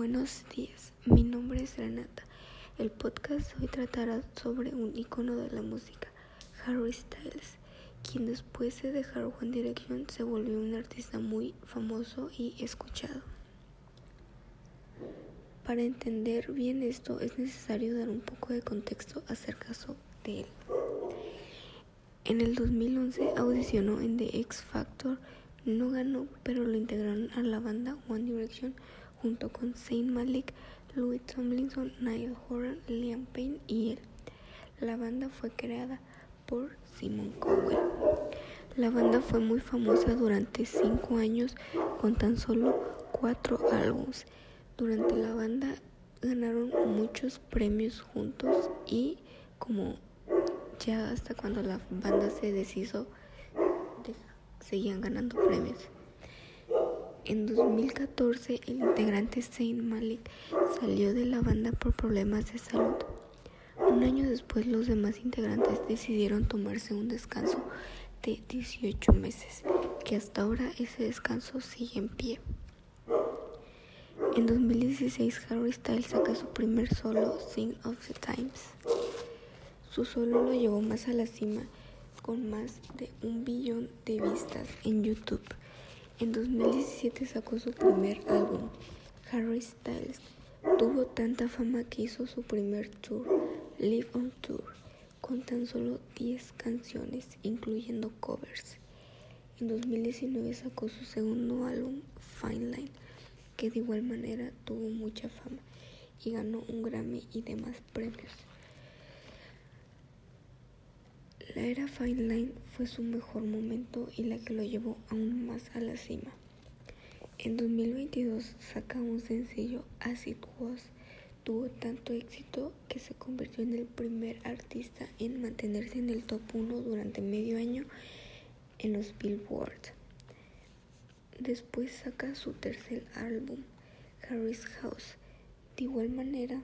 Buenos días, mi nombre es Renata. El podcast hoy tratará sobre un icono de la música, Harry Styles, quien después de dejar One Direction se volvió un artista muy famoso y escuchado. Para entender bien esto es necesario dar un poco de contexto acerca de él. En el 2011 audicionó en The X Factor, no ganó, pero lo integraron a la banda One Direction junto con Zayn Malik, Louis Tomlinson, Niall Horan, Liam Payne y él. La banda fue creada por Simon Cowell. La banda fue muy famosa durante cinco años con tan solo cuatro álbumes. Durante la banda ganaron muchos premios juntos y como ya hasta cuando la banda se deshizo seguían ganando premios. En 2014, el integrante Zayn Malik salió de la banda por problemas de salud. Un año después, los demás integrantes decidieron tomarse un descanso de 18 meses, que hasta ahora ese descanso sigue en pie. En 2016, Harry Styles saca su primer solo, Sing of the Times. Su solo lo llevó más a la cima, con más de un billón de vistas en YouTube. En 2017 sacó su primer álbum, Harry Styles. Tuvo tanta fama que hizo su primer tour, Live on Tour, con tan solo 10 canciones, incluyendo covers. En 2019 sacó su segundo álbum, Fine Line, que de igual manera tuvo mucha fama y ganó un Grammy y demás premios. La era Fine Line fue su mejor momento y la que lo llevó aún más a la cima. En 2022 saca un sencillo As It Was. Tuvo tanto éxito que se convirtió en el primer artista en mantenerse en el top 1 durante medio año en los Billboard. Después saca su tercer álbum, Harry's House. De igual manera,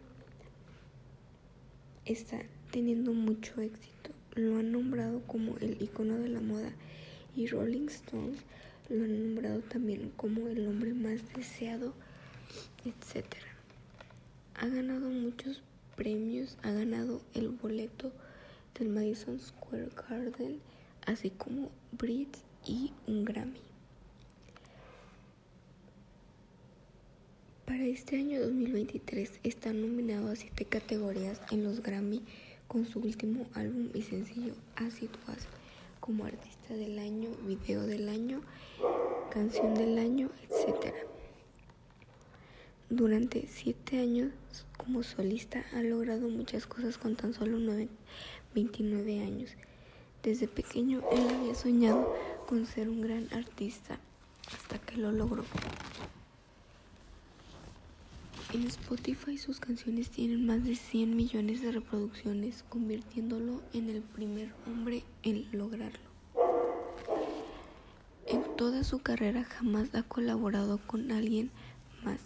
está teniendo mucho éxito lo han nombrado como el icono de la moda y Rolling Stones lo han nombrado también como el hombre más deseado, etc. Ha ganado muchos premios, ha ganado el boleto del Madison Square Garden, así como Brits y un Grammy. Para este año 2023 está nominado a siete categorías en los Grammy con su último álbum y sencillo Acid Was como artista del año, video del año, canción del año, etc. Durante siete años como solista ha logrado muchas cosas con tan solo 29 años. Desde pequeño él había soñado con ser un gran artista hasta que lo logró. En Spotify sus canciones tienen más de 100 millones de reproducciones, convirtiéndolo en el primer hombre en lograrlo. En toda su carrera jamás ha colaborado con alguien más.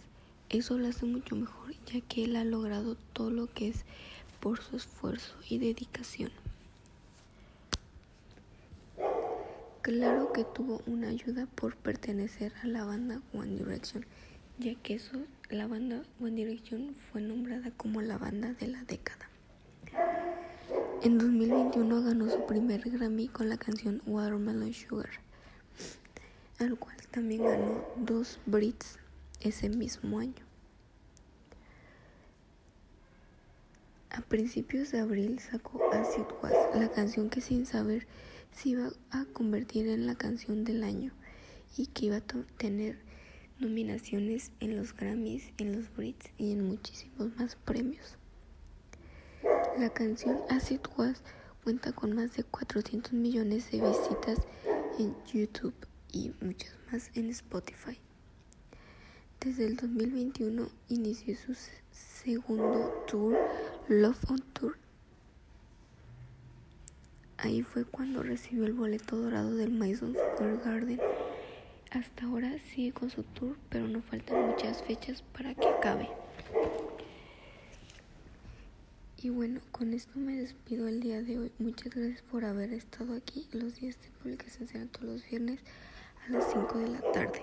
Eso lo hace mucho mejor, ya que él ha logrado todo lo que es por su esfuerzo y dedicación. Claro que tuvo una ayuda por pertenecer a la banda One Direction ya que eso, la banda One Direction fue nombrada como la banda de la década. En 2021 ganó su primer Grammy con la canción Watermelon Sugar, al cual también ganó dos Brits ese mismo año. A principios de abril sacó Acid Was, la canción que sin saber se iba a convertir en la canción del año y que iba a tener nominaciones en los Grammys, en los Brits y en muchísimos más premios. La canción Acid Was cuenta con más de 400 millones de visitas en YouTube y muchas más en Spotify. Desde el 2021 inició su segundo tour, Love on Tour. Ahí fue cuando recibió el boleto dorado del Madison Square Garden hasta ahora sigue con su tour, pero no faltan muchas fechas para que acabe. Y bueno, con esto me despido el día de hoy. Muchas gracias por haber estado aquí. Los días de publicación serán todos los viernes a las 5 de la tarde.